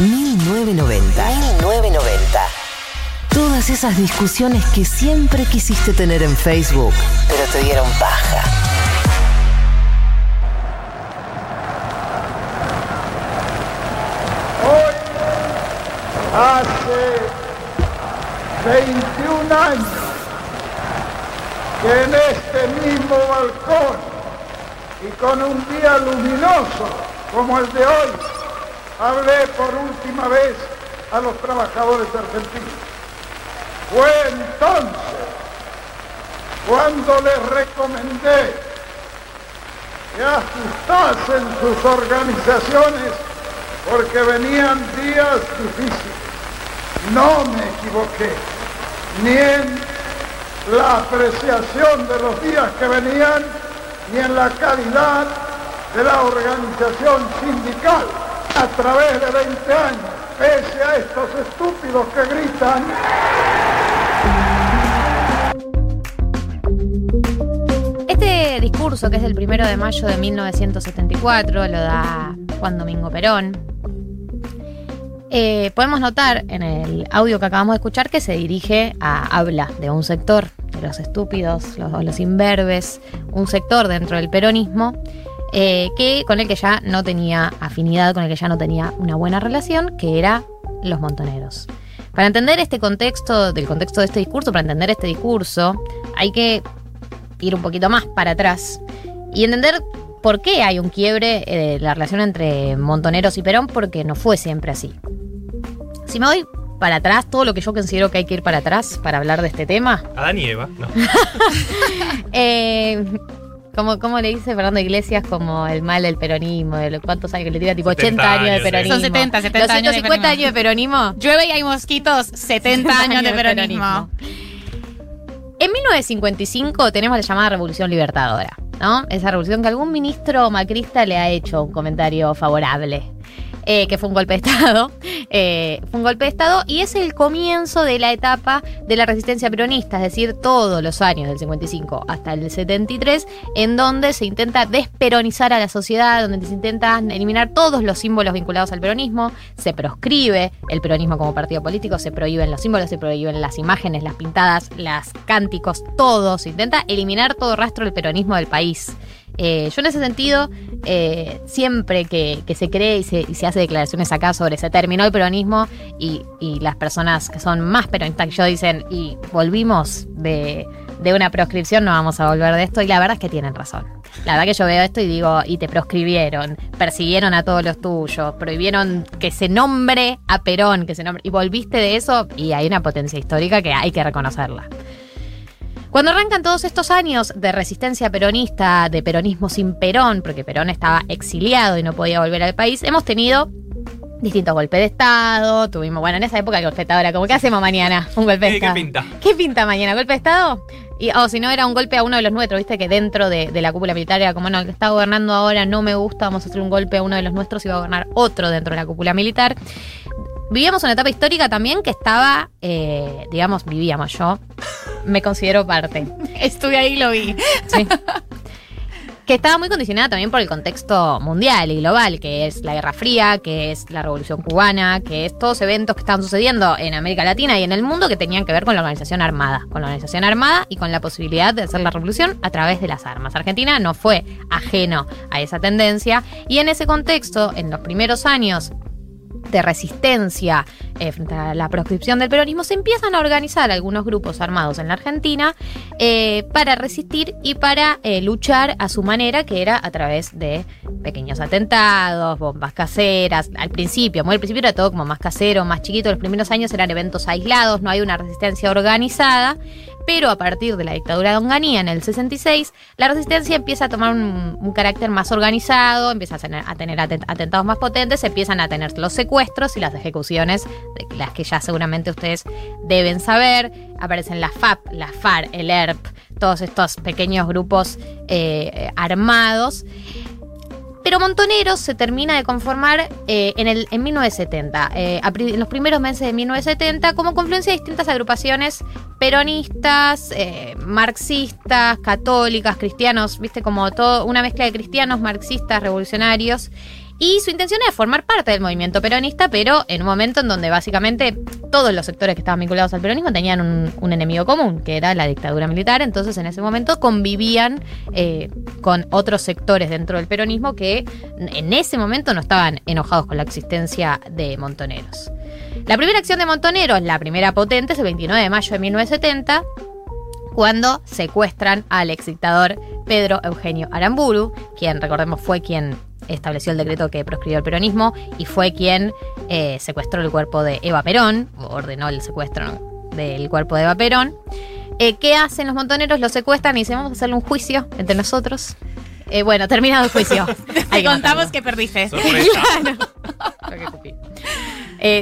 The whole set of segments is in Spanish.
1990. 1990. Todas esas discusiones que siempre quisiste tener en Facebook, pero te dieron paja. Hoy, hace 21 años, que en este mismo balcón y con un día luminoso como el de hoy, hablé por última vez a los trabajadores argentinos. Fue entonces cuando les recomendé que ajustasen sus organizaciones porque venían días difíciles. No me equivoqué, ni en la apreciación de los días que venían, ni en la calidad de la organización sindical a través de 20 años, pese a estos estúpidos que gritan. Este discurso, que es del primero de mayo de 1974, lo da Juan Domingo Perón. Eh, podemos notar en el audio que acabamos de escuchar que se dirige a habla de un sector, de los estúpidos, los, los imberbes, un sector dentro del peronismo eh, que con el que ya no tenía afinidad, con el que ya no tenía una buena relación, que era los montoneros. Para entender este contexto, del contexto de este discurso, para entender este discurso, hay que ir un poquito más para atrás y entender por qué hay un quiebre de la relación entre Montoneros y Perón, porque no fue siempre así. Si me voy para atrás, todo lo que yo considero que hay que ir para atrás para hablar de este tema. Adán y Eva, no. eh, como, como le dice Fernando Iglesias, como el mal del peronismo, de los cuántos años que le tira, tipo 70 80 años de peronismo. Son 70, 70 Los años de 150 años de peronismo. Llueve y hay mosquitos, 70 años de peronismo. En 1955 tenemos la llamada Revolución Libertadora, ¿no? Esa revolución que algún ministro macrista le ha hecho un comentario favorable. Eh, que fue un golpe de Estado. eh, fue un golpe de Estado y es el comienzo de la etapa de la resistencia peronista, es decir, todos los años del 55 hasta el 73, en donde se intenta desperonizar a la sociedad, donde se intentan eliminar todos los símbolos vinculados al peronismo, se proscribe el peronismo como partido político, se prohíben los símbolos, se prohíben las imágenes, las pintadas, las cánticos, todo, se intenta eliminar todo rastro del peronismo del país. Eh, yo en ese sentido, eh, siempre que, se cree y se, y se hace declaraciones acá sobre se terminó el peronismo y, y las personas que son más peronistas que yo dicen y volvimos de, de una proscripción, no vamos a volver de esto y la verdad es que tienen razón. La verdad que yo veo esto y digo, y te proscribieron, persiguieron a todos los tuyos, prohibieron que se nombre a Perón, que se nombre, y volviste de eso y hay una potencia histórica que hay que reconocerla. Cuando arrancan todos estos años de resistencia peronista, de peronismo sin Perón, porque Perón estaba exiliado y no podía volver al país, hemos tenido distintos golpes de Estado, tuvimos, bueno, en esa época el golpe de Estado era como, ¿qué hacemos mañana? Un golpe de ¿Qué- qué Estado. pinta? ¿Qué pinta mañana? ¿Golpe de Estado? Y, o si no, era un golpe a uno de los nuestros, viste que dentro de, de la cúpula militar era como, no, el que está gobernando ahora no me gusta, vamos a hacer un golpe a uno de los nuestros y va a gobernar otro dentro de la cúpula militar. Vivíamos una etapa histórica también que estaba, eh, digamos, vivíamos yo, me considero parte. Estuve ahí y lo vi. Sí. que estaba muy condicionada también por el contexto mundial y global, que es la Guerra Fría, que es la Revolución Cubana, que es todos eventos que estaban sucediendo en América Latina y en el mundo que tenían que ver con la organización armada, con la organización armada y con la posibilidad de hacer la revolución a través de las armas. Argentina no fue ajeno a esa tendencia y en ese contexto, en los primeros años de resistencia eh, frente a la proscripción del peronismo, se empiezan a organizar algunos grupos armados en la Argentina eh, para resistir y para eh, luchar a su manera, que era a través de pequeños atentados, bombas caseras. Al principio, muy al principio era todo como más casero, más chiquito. Los primeros años eran eventos aislados, no hay una resistencia organizada. Pero a partir de la dictadura de Onganía en el 66, la resistencia empieza a tomar un, carácter más organizado, empieza a tener, atentados más potentes, empiezan a tener los secuestros y las ejecuciones, de las que ya seguramente ustedes deben saber. Aparecen la FAP, la FAR, el ERP, todos estos pequeños grupos eh, armados. Pero Montoneros se termina de conformar eh, en, el, en 1970, eh, en los primeros meses de 1970, como confluencia de distintas agrupaciones peronistas, eh, marxistas, católicas, cristianos, viste, como todo, una mezcla de cristianos, marxistas, revolucionarios. Y su intención era formar parte del movimiento peronista, pero en un momento en donde básicamente todos los sectores que estaban vinculados al peronismo tenían un, enemigo común, que era la dictadura militar. Entonces en ese momento convivían eh, con otros sectores dentro del peronismo que en ese momento no estaban enojados con la existencia de montoneros. La primera acción de Montoneros, la primera potente, es el 29 de mayo de 1970 cuando secuestran al ex dictador Pedro Eugenio Aramburu, quien recordemos fue quien estableció el decreto que proscribió el peronismo y fue quien eh, secuestró el cuerpo de Eva Perón, ordenó el secuestro del cuerpo de Eva Perón. Eh, ¿Qué hacen los montoneros? Lo secuestran y dicen, vamos a hacerle un juicio entre nosotros. Eh, bueno, terminado el juicio. Te contamos que perdiste.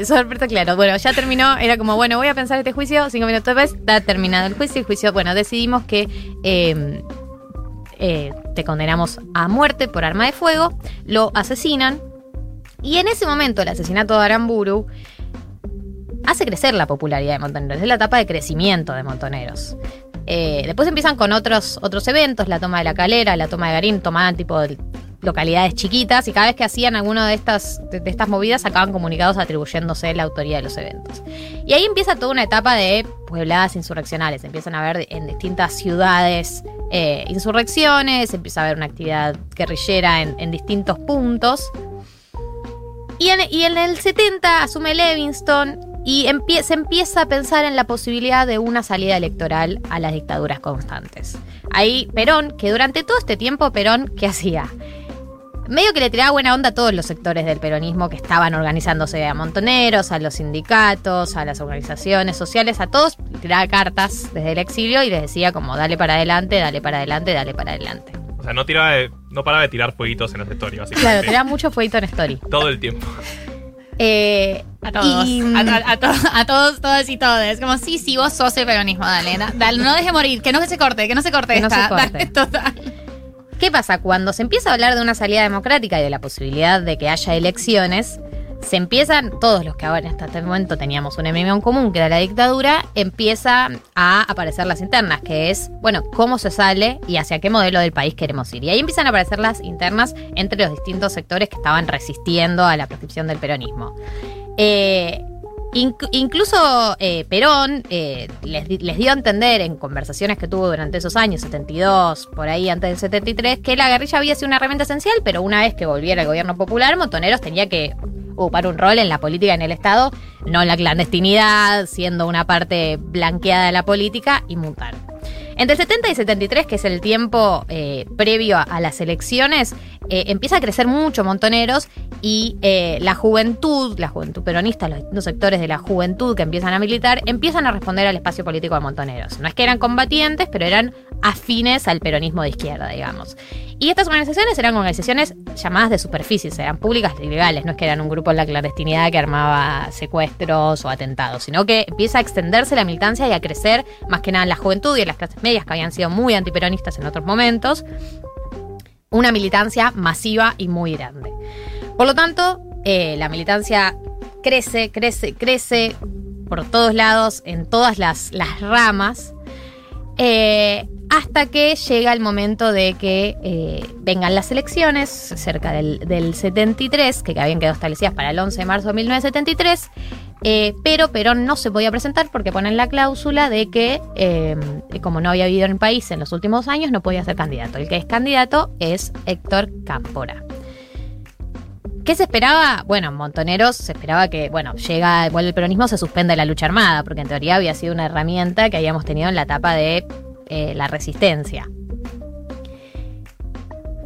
sorpresa, claro. Bueno, ya terminó. Era como, bueno, voy a pensar este juicio. Cinco minutos después, está terminado el juicio. El juicio, bueno, decidimos que eh, te condenamos a muerte por arma de fuego, lo asesinan y en ese momento el asesinato de Aramburu hace crecer la popularidad de Montoneros, es la etapa de crecimiento de Montoneros. Eh, después empiezan con otros, otros eventos, la toma de la calera, la toma de Garín, tomaban tipo de localidades chiquitas y cada vez que hacían alguna de estas, de, estas movidas sacaban comunicados atribuyéndose la autoría de los eventos. Y ahí empieza toda una etapa de puebladas insurreccionales, empiezan a ver en distintas ciudades eh, insurrecciones, empieza a haber una actividad guerrillera en, distintos puntos. Y en, y en, el 70 asume Levingston y se empieza a pensar en la posibilidad de una salida electoral a las dictaduras constantes. Ahí Perón, que durante todo este tiempo Perón, ¿qué hacía? medio que le tiraba buena onda a todos los sectores del peronismo que estaban organizándose, a montoneros, a los sindicatos, a las organizaciones sociales, a todos, tiraba cartas desde el exilio y les decía como dale para adelante, dale para adelante, ddale para adelante. O sea, no tiraba no paraba de tirar fueguitos en las stories, básicamente. Claro, tiraba mucho fueguito en story. Todo el tiempo. Eh, a todos, a, todos, todas y todos. Como, sí, sí, vos sos el peronismo, dale, dale, no deje morir, que no se corte, que no se corte que no se corte. total. ¿Qué pasa? Cuando se empieza a hablar de una salida democrática y de la posibilidad de que haya elecciones, se empiezan, todos los que ahora hasta este momento teníamos un enemigo en común, que era la dictadura, empieza a aparecer las internas, que es, bueno, cómo se sale y hacia qué modelo del país queremos ir. Y ahí empiezan a aparecer las internas entre los distintos sectores que estaban resistiendo a la prescripción del peronismo. Eh, incluso eh, Perón eh, les, dio a entender en conversaciones que tuvo durante esos años, 72, por ahí antes del 73, que la guerrilla había sido una herramienta esencial, pero una vez que volviera el gobierno popular, Montoneros tenía que ocupar un rol en la política en el Estado, no en la clandestinidad, siendo una parte blanqueada de la política y mutar. Entre el 70 y 73, que es el tiempo eh, previo a, las elecciones, eh, empieza a crecer mucho Montoneros y eh, la juventud, la juventud peronista, los distintos sectores de la juventud que empiezan a militar, empiezan a responder al espacio político de Montoneros. No es que eran combatientes, pero eran afines al peronismo de izquierda, digamos. Y estas organizaciones eran organizaciones llamadas de superficie, eran públicas y legales, no es que eran un grupo en la clandestinidad que armaba secuestros o atentados, sino que empieza a extenderse la militancia y a crecer más que nada en la juventud y en las clases medias que habían sido muy antiperonistas en otros momentos, una militancia masiva y muy grande. Por lo tanto, eh, la militancia crece, crece, crece por todos lados, en todas las, ramas. Eh, hasta que llega el momento de que eh, vengan las elecciones, cerca del, 73, que habían quedado establecidas para el 11 de marzo de 1973, eh, pero Perón no se podía presentar porque ponen la cláusula de que, eh, como no había vivido en el país en los últimos años, no podía ser candidato. El que es candidato es Héctor Cámpora. ¿Qué se esperaba? Bueno, Montoneros se esperaba que, bueno, llega, vuelve el peronismo, se suspende la lucha armada, porque en teoría había sido una herramienta que habíamos tenido en la etapa de eh, la resistencia.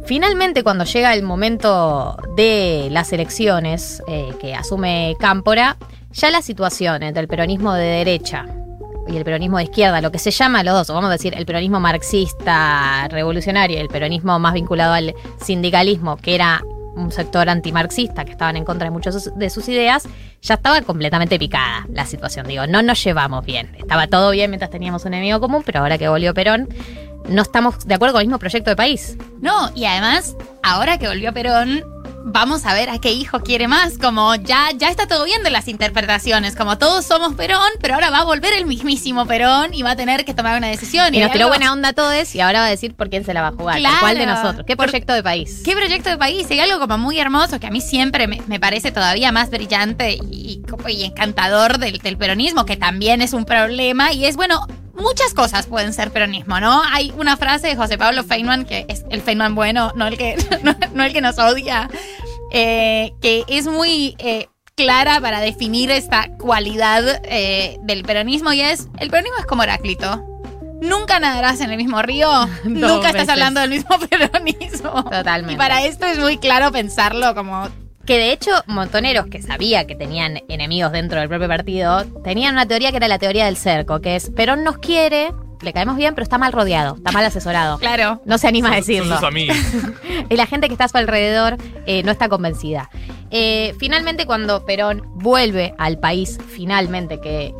Finalmente, cuando llega el momento de las elecciones eh, que asume Cámpora, ya la situación entre el peronismo de derecha y el peronismo de izquierda, lo que se llama los dos, vamos a decir el peronismo marxista revolucionario y el peronismo más vinculado al sindicalismo, que era un sector antimarxista que estaban en contra de muchas de sus ideas, ya estaba completamente picada la situación. Digo, no nos llevamos bien. Estaba todo bien mientras teníamos un enemigo común, pero ahora que volvió Perón, no estamos de acuerdo con el mismo proyecto de país. No, y además, ahora que volvió Perón, vamos a ver a qué hijo quiere más. Como ya, ya está todo bien de las interpretaciones. Como todos somos Perón, pero ahora va a volver el mismísimo Perón y va a tener que tomar una decisión. Y, nos tiró buena onda a todos y ahora va a decir por quién se la va a jugar. ¿Cuál de nosotros? ¿Qué proyecto de país? ¿Qué proyecto de país? Y algo como muy hermoso que a mí siempre me, parece todavía más brillante y, y encantador del, del peronismo, que también es un problema. Y es, bueno, muchas cosas pueden ser peronismo, ¿no? Hay una frase de José Pablo Feynman, que es el Feynman bueno, no el que, no, el que nos odia, eh, que es muy eh, clara para definir esta cualidad eh, del peronismo y es, el peronismo es como Heráclito. Nunca nadarás en el mismo río, nunca estás hablando del mismo peronismo. Totalmente. Y para esto es muy claro pensarlo como que de hecho, montoneros que sabía que tenían enemigos dentro del propio partido, tenían una teoría que era la teoría del cerco, que es Perón nos quiere, le caemos bien, pero está mal rodeado, está mal asesorado. Claro. No se anima a decirlo. Sus amigos. y la gente que está a su alrededor eh, no está convencida. Eh, finalmente, cuando Perón vuelve al país, finalmente, que,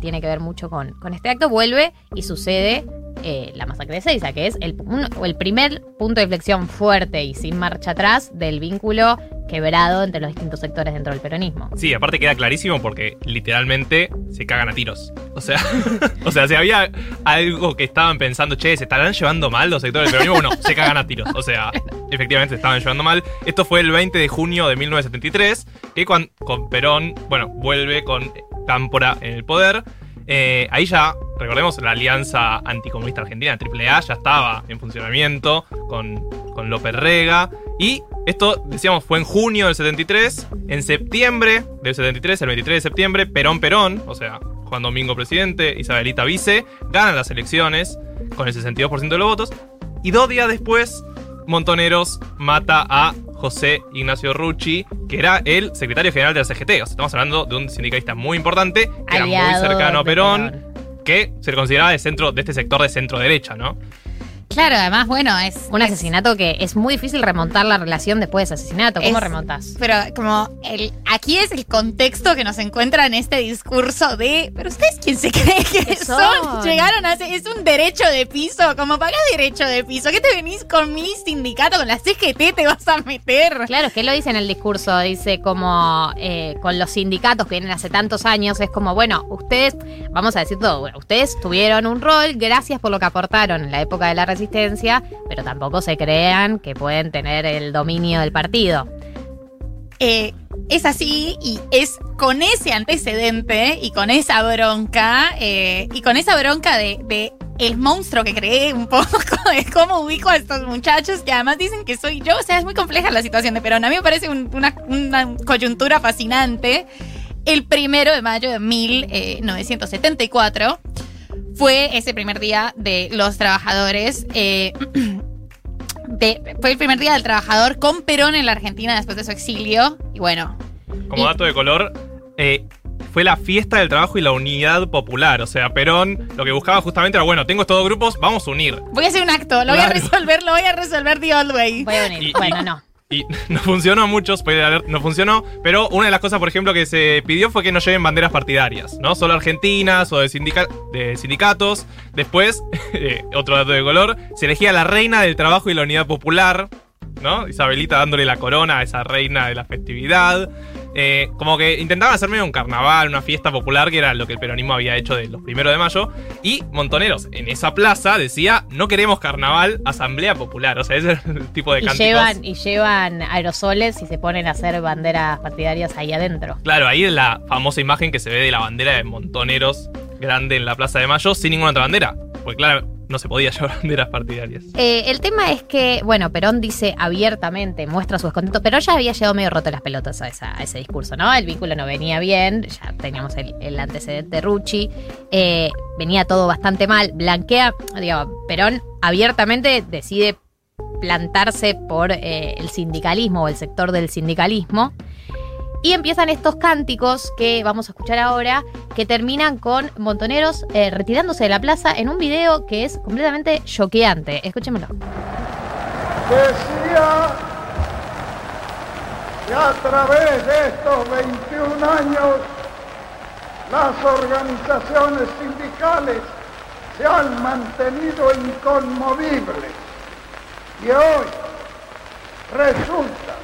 tiene que ver mucho con, con este acto, vuelve y sucede eh, la masacre de Seiza, que es el, el primer punto de inflexión fuerte y sin marcha atrás del vínculo quebrado entre los distintos sectores dentro del peronismo. Sí, aparte queda clarísimo porque literalmente se cagan a tiros. O sea, o sea, si había algo que estaban pensando, che, ¿se estarán llevando mal los sectores del peronismo? Bueno, se cagan a tiros. O sea, efectivamente se estaban llevando mal. Esto fue el 20 de junio de 1973, que con, con Perón, bueno, vuelve con Cámpora en el poder. Eh, ahí ya, recordemos, la Alianza Anticomunista Argentina, AAA, ya estaba en funcionamiento con, con López Rega. Y esto, decíamos, fue en junio del 73. En septiembre del 73, el 23 de septiembre, Perón Perón, o sea, Juan Domingo presidente, Isabelita vice, ganan las elecciones con el 62% de los votos. Y dos días después, Montoneros mata a José Ignacio Rucci, que era el secretario general de la CGT. O sea, estamos hablando de un sindicalista muy importante, que era muy cercano a Perón, que se le consideraba de, centro, de este sector de centro derecha, ¿no? Claro, además, bueno, es. Un asesinato que es muy difícil remontar la relación después de ese asesinato. ¿Cómo remontas? Pero como el, aquí es el contexto que nos encuentra en este discurso de. Pero ustedes quién se cree que son? Llegaron a es un derecho de piso. Como pagás derecho de piso. ¿Qué te venís con mi sindicato, con la CGT te vas a meter? Claro, es que lo dice en el discurso. Dice como eh, con los sindicatos que vienen hace tantos años. Es como, bueno, ustedes, vamos a decir todo, bueno, ustedes tuvieron un rol, gracias por lo que aportaron en la época de la resistencia pero tampoco se crean que pueden tener el dominio del partido. Eh, es así y es con ese antecedente y con esa bronca eh, y con esa bronca de, el monstruo que creé un poco de cómo ubico a estos muchachos que además dicen que soy yo. O sea, es muy compleja la situación de Perón. A mí me parece una, una, coyuntura fascinante. El primero de mayo de 1974 fue ese primer día de los trabajadores. Eh, fue el primer día del trabajador con Perón en la Argentina después de su exilio. Y bueno. Como dato de color, eh, fue la fiesta del trabajo y la unidad popular. O sea, Perón lo que buscaba justamente era, bueno, tengo estos dos grupos, vamos a unir. Voy a hacer un acto, lo voy a resolver, lo voy a resolver the old way. Voy a unir. bueno, no. Y no funcionó mucho, no funcionó. Pero una de las cosas, por ejemplo, que se pidió fue que no lleven banderas partidarias, ¿no? Solo argentinas o de, de sindicatos. Después, eh, otro dato de color, se elegía la reina del trabajo y la unidad popular, ¿no? Isabelita dándole la corona a esa reina de la festividad. Eh, como que intentaban hacerme un carnaval, una fiesta popular, que era lo que el peronismo había hecho de los primeros de mayo. Y Montoneros en esa plaza decía: No queremos carnaval, asamblea popular. O sea, ese es el tipo de y Llevan, y llevan aerosoles y se ponen a hacer banderas partidarias ahí adentro. Claro, ahí es la famosa imagen que se ve de la bandera de Montoneros grande en la plaza de mayo sin ninguna otra bandera. Porque claro, no se podía llevar banderas partidarias. Eh, el tema es que, bueno, Perón dice abiertamente, muestra su descontento, pero ya había llegado medio roto las pelotas a, ese discurso, ¿no? El vínculo no venía bien, ya teníamos el, antecedente de Rucci, eh, venía todo bastante mal, blanquea, digo, Perón abiertamente decide plantarse por eh, el sindicalismo o el sector del sindicalismo. Y empiezan estos cánticos que vamos a escuchar ahora, que terminan con montoneros eh, retirándose de la plaza en un video que es completamente choqueante. Escúchenmelo. Decía que a través de estos 21 años las organizaciones sindicales se han mantenido inconmovibles y hoy resulta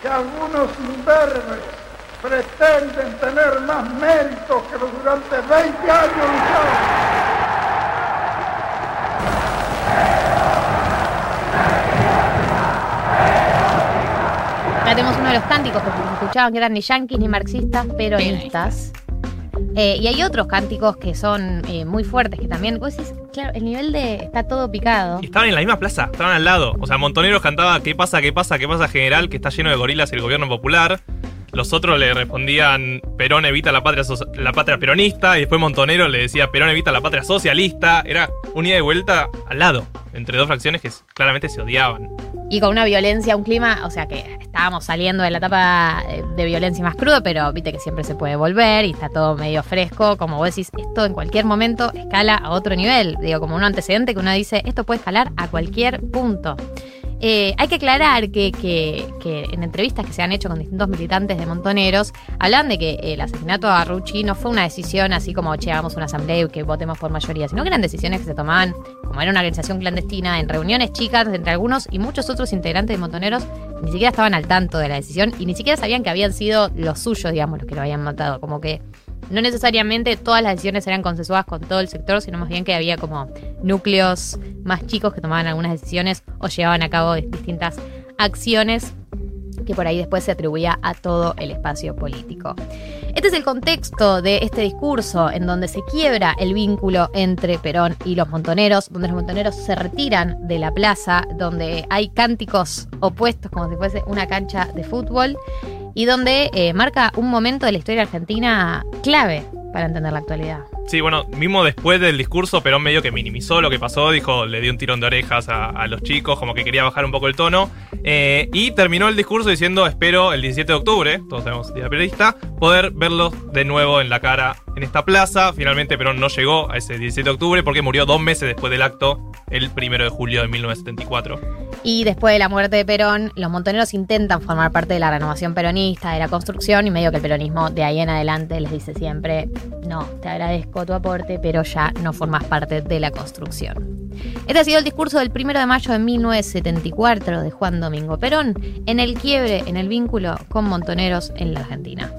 que algunos imberbes pretenden tener más méritos que los durante 20 años lucharon. Acá tenemos uno de los cánticos que escuchaban que eran ni yanquis ni marxistas, peronistas. Eh, y hay otros cánticos que son eh, muy fuertes, que también, vos decís, claro, el nivel de está todo picado. Y estaban en la misma plaza, estaban al lado. O sea, Montoneros cantaba ¿Qué pasa, qué pasa, qué pasa, general? Que está lleno de gorilas el gobierno popular. Los otros le respondían Perón evita la patria, la patria peronista. Y después Montonero le decía Perón evita la patria socialista. Era un ida y vuelta al lado, entre dos fracciones que claramente se odiaban. Y con una violencia, un clima, o sea que estábamos saliendo de la etapa eh, de violencia más cruda, pero viste que siempre se puede volver y está todo medio fresco. Como vos decís, esto en cualquier momento escala a otro nivel. Digo, como un antecedente que uno dice, esto puede escalar a cualquier punto. Eh, hay que aclarar que, que- en entrevistas que se han hecho con distintos militantes de Montoneros, hablan de que el asesinato a Rucci no fue una decisión así como, che, hagamos una asamblea y que votemos por mayoría, sino que eran decisiones que se tomaban, como era una organización clandestina, en reuniones chicas entre algunos y muchos otros integrantes de Montoneros, ni siquiera estaban al tanto de la decisión y ni siquiera sabían que habían sido los suyos, digamos, los que lo habían matado. Como que no necesariamente todas las decisiones eran consensuadas con todo el sector, sino más bien que había como núcleos más chicos que tomaban algunas decisiones o llevaban a cabo distintas acciones que por ahí después se atribuía a todo el espacio político. Este es el contexto de este discurso en donde se quiebra el vínculo entre Perón y los montoneros, donde los montoneros se retiran de la plaza, donde hay cánticos opuestos como si fuese una cancha de fútbol y donde eh, marca un momento de la historia argentina clave para entender la actualidad. Sí, bueno, mismo después del discurso, Perón medio que minimizó lo que pasó, dijo, le dio un tirón de orejas a, los chicos, como que quería bajar un poco el tono, eh, y terminó el discurso diciendo, espero el 17 de octubre, todos tenemos día periodista, poder verlos de nuevo en la cara en esta plaza. Finalmente Perón no llegó a ese 17 de octubre porque murió dos meses después del acto, el 1 de julio de 1974. Y después de la muerte de Perón, los montoneros intentan formar parte de la renovación peronista, de la construcción, y medio que el peronismo de ahí en adelante les dice siempre, no, te agradezco tu aporte, pero ya no formas parte de la construcción. Este ha sido el discurso del 1 de mayo de 1974 de Juan Domingo Perón en el quiebre, en el vínculo con montoneros en la Argentina.